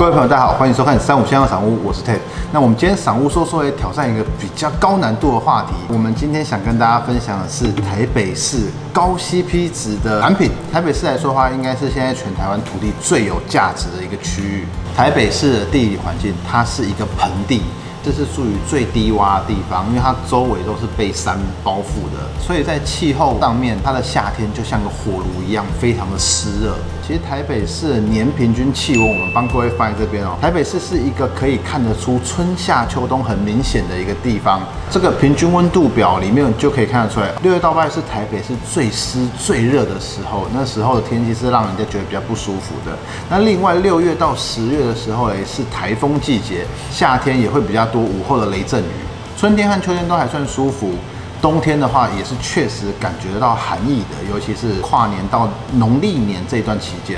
各位朋友，大家好，欢迎收看三五香港赏屋，我是 Ted。那我们今天赏屋说说也挑战一个比较高难度的话题。我们今天想跟大家分享的是台北市高 CP 值的产品。台北市来说的话，应该是现在全台湾土地最有价值的一个区域。台北市的地理环境，它是一个盆地。这是属于最低洼的地方，因为它周围都是被山包覆的，所以在气候上面，它的夏天就像个火炉一样，非常的湿热。其实台北市年平均气温，我们帮各位放在这边哦。台北市是一个可以看得出春夏秋冬很明显的一个地方。这个平均温度表里面就可以看得出来，六月到八月是台北是最湿最热的时候，那时候的天气是让人家觉得比较不舒服的。那另外六月到十月的时候嘞，是台风季节，夏天也会比较多午后的雷阵雨。春天和秋天都还算舒服。冬天的话，也是确实感觉得到寒意的，尤其是跨年到农历年这段期间。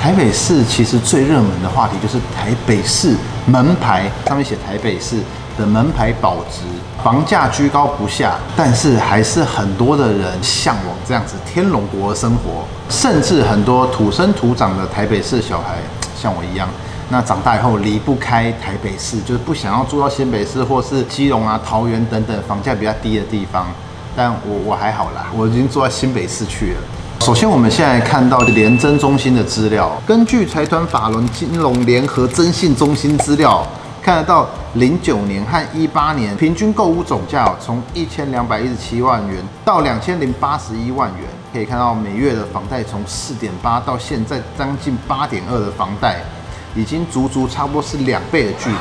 台北市其实最热门的话题就是台北市门牌，上面写台北市的门牌保值，房价居高不下，但是还是很多的人向往这样子天龙国的生活，甚至很多土生土长的台北市小孩，像我一样。那长大以后离不开台北市，就是不想要住到新北市或是基隆啊、桃园等等房价比较低的地方。但我我还好啦，我已经住在新北市去了。首先，我们现在看到联征中心的资料，根据财团法人金融联合征信中心资料，看得到零九年和一八年平均购物总价从一千两百一十七万元到两千零八十一万元，可以看到每月的房贷从四点八到现在将近八点二的房贷。已经足足差不多是两倍的距离。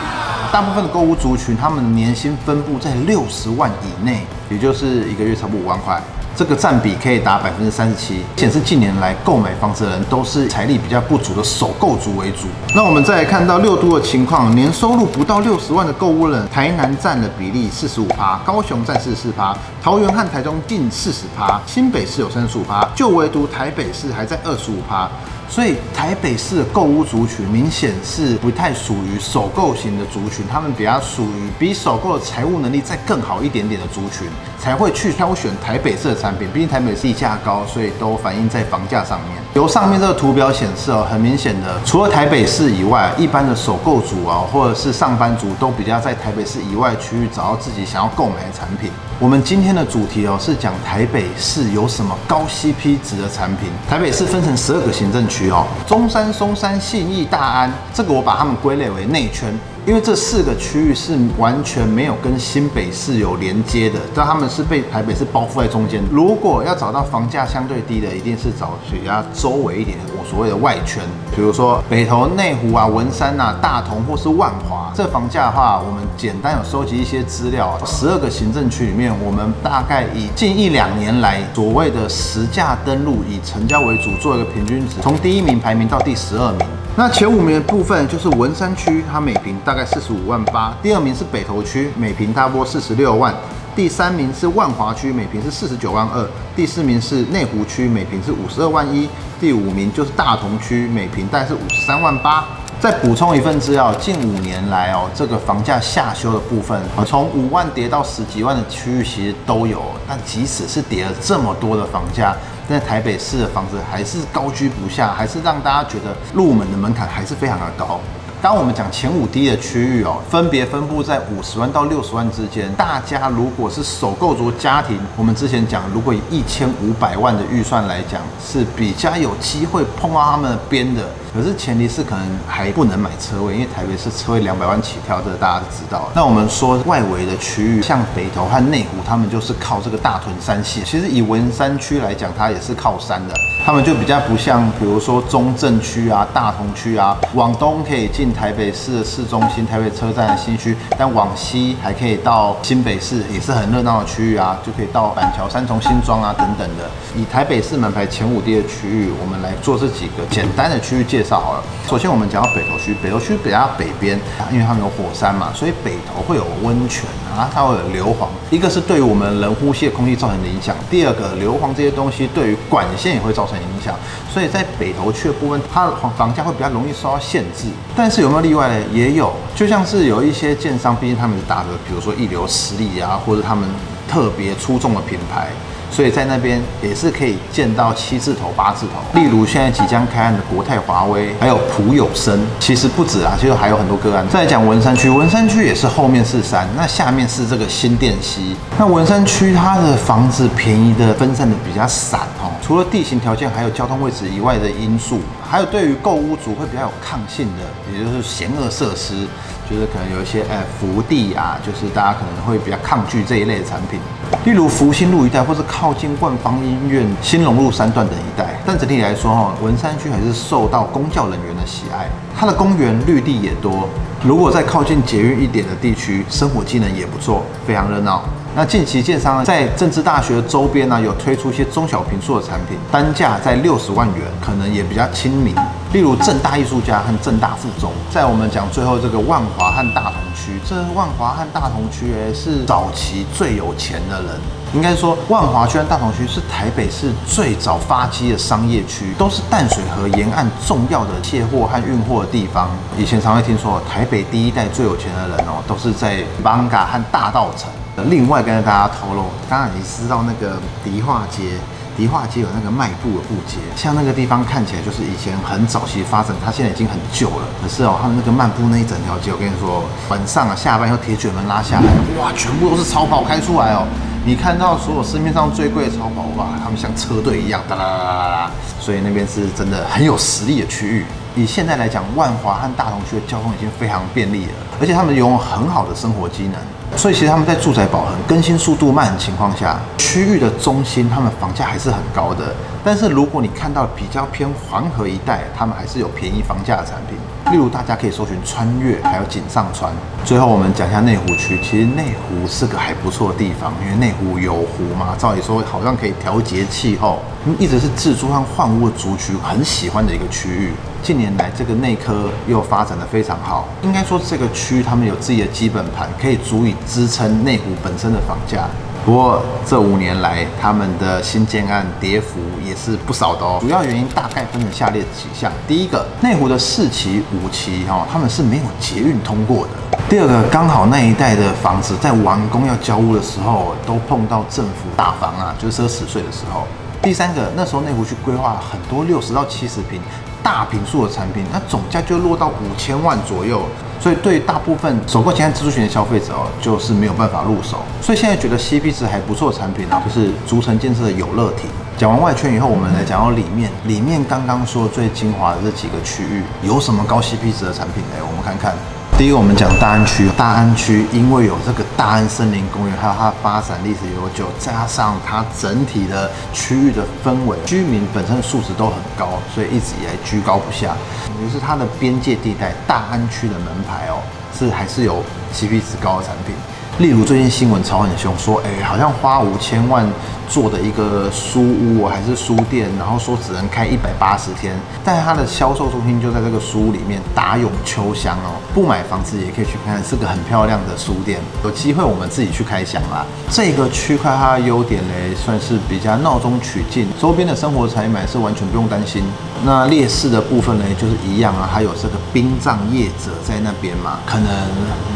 大部分的购物族群，他们年薪分布在六十万以内，也就是一个月差不多五万块。这个占比可以达百分之三十七，显示近年来购买房子的人都是财力比较不足的首购族为主。那我们再来看到六都的情况，年收入不到六十万的购物人，台南占的比例四十五趴，高雄占四十四趴，桃园和台中近四十趴，新北市有三十五趴，就唯独台北市还在二十五趴。所以台北市的购物族群明显是不太属于首购型的族群，他们比较属于比首购的财务能力再更好一点点的族群，才会去挑选台北市的产品。毕竟台北市地价高，所以都反映在房价上面。由上面这个图表显示哦，很明显的，除了台北市以外，一般的首购族啊，或者是上班族，都比较在台北市以外区域找到自己想要购买的产品。我们今天的主题哦，是讲台北市有什么高 CP 值的产品。台北市分成十二个行政区哦，中山、松山、信义、大安，这个我把它们归类为内圈。因为这四个区域是完全没有跟新北市有连接的，但他们是被台北市包覆在中间。如果要找到房价相对低的，一定是找比较周围一点，我所谓的外圈，比如说北投、内湖啊、文山啊、大同或是万华。这房价的话，我们简单有收集一些资料，十二个行政区里面，我们大概以近一两年来所谓的实价登录，以成交为主，做一个平均值，从第一名排名到第十二名。那前五名的部分就是文山区，它每平大概四十五万八；第二名是北投区，每平差不多四十六万；第三名是万华区，每平是四十九万二；第四名是内湖区，每平是五十二万一；第五名就是大同区，每平大概是五十三万八。再补充一份资料，近五年来哦，这个房价下修的部分，从五万跌到十几万的区域其实都有。但即使是跌了这么多的房价，在台北市的房子还是高居不下，还是让大家觉得入门的门槛还是非常的高。当我们讲前五低的区域哦，分别分布在五十万到六十万之间。大家如果是首购族家庭，我们之前讲，如果以一千五百万的预算来讲，是比较有机会碰到他们的边的。可是前提是可能还不能买车位，因为台北是车位两百万起跳，这大家都知道。那我们说外围的区域，像北投和内湖，他们就是靠这个大屯山系。其实以文山区来讲，它也是靠山的，他们就比较不像，比如说中正区啊、大同区啊，往东可以进台北市的市中心、台北车站的新区，但往西还可以到新北市，也是很热闹的区域啊，就可以到板桥、三重、新庄啊等等的。以台北市门牌前五低的区域，我们来做这几个简单的区域介。介绍好了。首先，我们讲到北投区，北投区比较北边，因为他们有火山嘛，所以北投会有温泉啊，它会有硫磺。一个是对于我们人呼吸的空气造成的影响，第二个硫磺这些东西对于管线也会造成影响。所以在北投区的部分，它的房价会比较容易受到限制。但是有没有例外呢？也有，就像是有一些建商，毕竟他们是打着比如说一流实力啊，或者他们特别出众的品牌。所以在那边也是可以见到七字头、八字头。例如现在即将开案的国泰华威，还有普友生，其实不止啊，其实还有很多个案。再讲文山区，文山区也是后面是山，那下面是这个新店溪。那文山区它的房子便宜的分散的比较散哦，除了地形条件还有交通位置以外的因素，还有对于购屋族会比较有抗性的，也就是险恶设施。就是可能有一些哎福地啊，就是大家可能会比较抗拒这一类的产品，例如福兴路一带，或是靠近万方医院、新隆路三段等一带。但整体来说哈，文山区还是受到公教人员的喜爱，它的公园绿地也多。如果在靠近捷运一点的地区，生活机能也不错，非常热闹。那近期建商在政治大学周边呢，有推出一些中小平数的产品，单价在六十万元，可能也比较亲民。例如正大艺术家和正大附中，在我们讲最后这个万华和大同区，这万华和大同区诶是早期最有钱的人，应该说万华区和大同区是台北市最早发迹的商业区，都是淡水河沿岸重要的卸货和运货的地方。以前常会听说台北第一代最有钱的人哦，都是在邦嘎和大道城。另外跟大家透露，刚刚你知道那个迪化街。迪化街有那个卖布的布街，像那个地方看起来就是以前很早期发展，它现在已经很旧了。可是哦，它的那个漫步那一整条街，我跟你说，晚上啊下班用铁卷门拉下来，哇，全部都是超跑开出来哦。你看到所有市面上最贵的超跑吧，他们像车队一样哒啦啦啦啦，所以那边是真的很有实力的区域。以现在来讲，万华和大同区的交通已经非常便利了，而且他们拥有很好的生活机能。所以其实他们在住宅保恒更新速度慢的情况下，区域的中心他们房价还是很高的。但是如果你看到比较偏黄河一带，他们还是有便宜房价的产品。例如大家可以搜寻穿越，还有锦上川。最后我们讲一下内湖区，其实内湖是个还不错的地方，因为内湖有湖嘛，照理说好像可以调节气候，一直是自住和换屋的族群很喜欢的一个区域。近年来，这个内科又发展的非常好，应该说这个区他们有自己的基本盘，可以足以支撑内湖本身的房价。不过这五年来，他们的新建案跌幅也是不少的哦。主要原因大概分成下列几项：第一个，内湖的四期、五期哈，他们是没有捷运通过的；第二个，刚好那一带的房子在完工要交屋的时候，都碰到政府大房啊，就是奢侈税的时候；第三个，那时候内湖去规划很多六十到七十平。大平数的产品，那总价就落到五千万左右，所以对大部分首购前自助型的消费者哦，就是没有办法入手。所以现在觉得 CP 值还不错的产品呢，就是逐层建设的有乐体。讲完外圈以后，我们来讲到里面。里面刚刚说最精华的这几个区域，有什么高 CP 值的产品呢？我们看看。第一，我们讲大安区。大安区因为有这个大安森林公园，还有它的发展历史悠久，加上它整体的区域的氛围，居民本身素质都很高，所以一直以来居高不下。于是它的边界地带大安区的门牌哦，是还是有 CP 值高的产品。例如最近新闻炒很凶，说哎，好像花五千万。做的一个书屋还是书店，然后说只能开一百八十天，但它的销售中心就在这个书屋里面，达永秋香哦，不买房子也可以去看，是个很漂亮的书店，有机会我们自己去开箱啦。这个区块它的优点嘞，算是比较闹中取静，周边的生活采买是完全不用担心。那劣势的部分呢，就是一样啊，还有这个殡葬业者在那边嘛，可能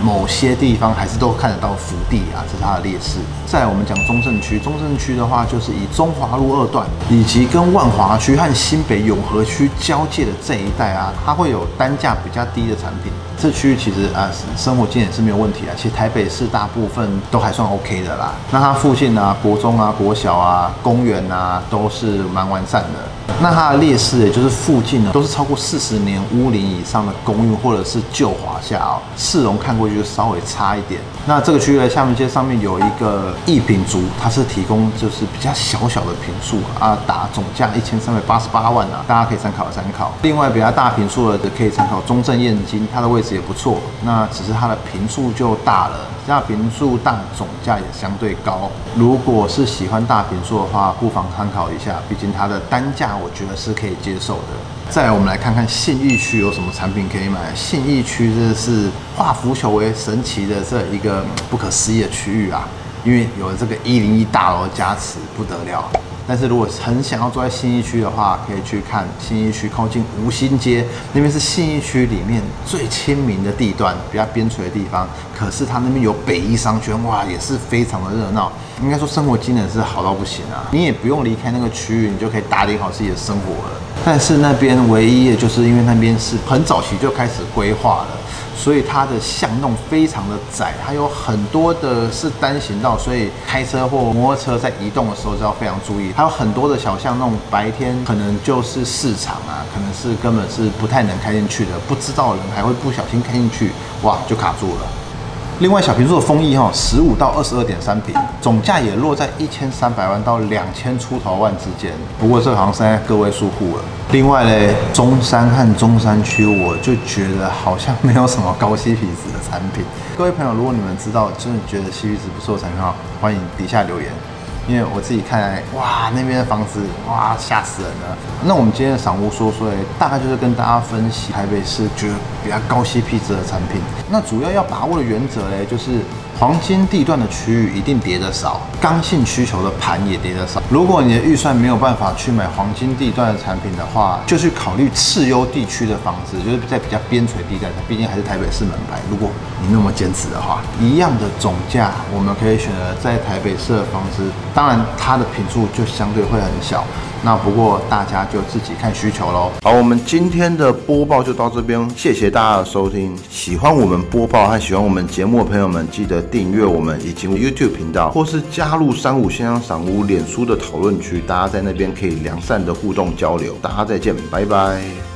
某些地方还是都看得到福地啊，这是它的劣势。在我们讲中正区，中正区的的话，就是以中华路二段以及跟万华区和新北永和区交界的这一带啊，它会有单价比较低的产品。这区域其实啊，生活经验是没有问题啊。其实台北市大部分都还算 OK 的啦。那它附近啊，国中啊、国小啊、公园啊，都是蛮完善的。那它的劣势也就是附近呢，都是超过四十年屋龄以上的公寓或者是旧华夏哦，市容看过去就稍微差一点。那这个区域的下面街上面有一个一品族，它是提供就是比较小小的平数啊，打总价一千三百八十八万啊，大家可以参考参考。另外比较大平数的可以参考中正燕京，它的位置也不错，那只是它的平数就大了，那平数大，总价也相对高。如果是喜欢大平数的话，不妨参考一下，毕竟它的单价我觉得是可以接受的。再，我们来看看信义区有什么产品可以买。信义区这是化腐朽为神奇的这一个不可思议的区域啊，因为有了这个一零一大楼的加持，不得了。但是如果很想要住在信义区的话，可以去看信义区靠近吴兴街那边是信义区里面最亲民的地段，比较边陲的地方。可是它那边有北一商圈，哇，也是非常的热闹。应该说生活机能是好到不行啊，你也不用离开那个区域，你就可以打理好自己的生活了。但是那边唯一的就是因为那边是很早期就开始规划了。所以它的巷弄非常的窄，它有很多的是单行道，所以开车或摩托车在移动的时候就要非常注意。还有很多的小巷弄，白天可能就是市场啊，可能是根本是不太能开进去的，不知道的人还会不小心开进去，哇，就卡住了。另外，小平数的丰益哈，十五到二十二点三平，总价也落在一千三百万到两千出头万之间。不过这好像是在个位数户了。另外嘞，中山和中山区，我就觉得好像没有什么高息皮子的产品。各位朋友，如果你们知道，真的觉得 CP 值不错的产品哈，欢迎底下留言。因为我自己看来，哇，那边的房子，哇，吓死人了。那我们今天的赏屋说说，大概就是跟大家分析台北市就是比较高 CP 值的产品。那主要要把握的原则嘞，就是黄金地段的区域一定跌得少，刚性需求的盘也跌得少。如果你的预算没有办法去买黄金地段的产品的话，就去考虑次优地区的房子，就是在比较边陲地带，毕竟还是台北市门牌。如果你那么坚持的话，一样的总价，我们可以选择在台北市的房子。当然，它的品数就相对会很小。那不过大家就自己看需求喽。好，我们今天的播报就到这边，谢谢大家的收听。喜欢我们播报和喜欢我们节目的朋友们，记得订阅我们以及 YouTube 频道，或是加入三五先生赏屋脸书的讨论区，大家在那边可以良善的互动交流。大家再见，拜拜。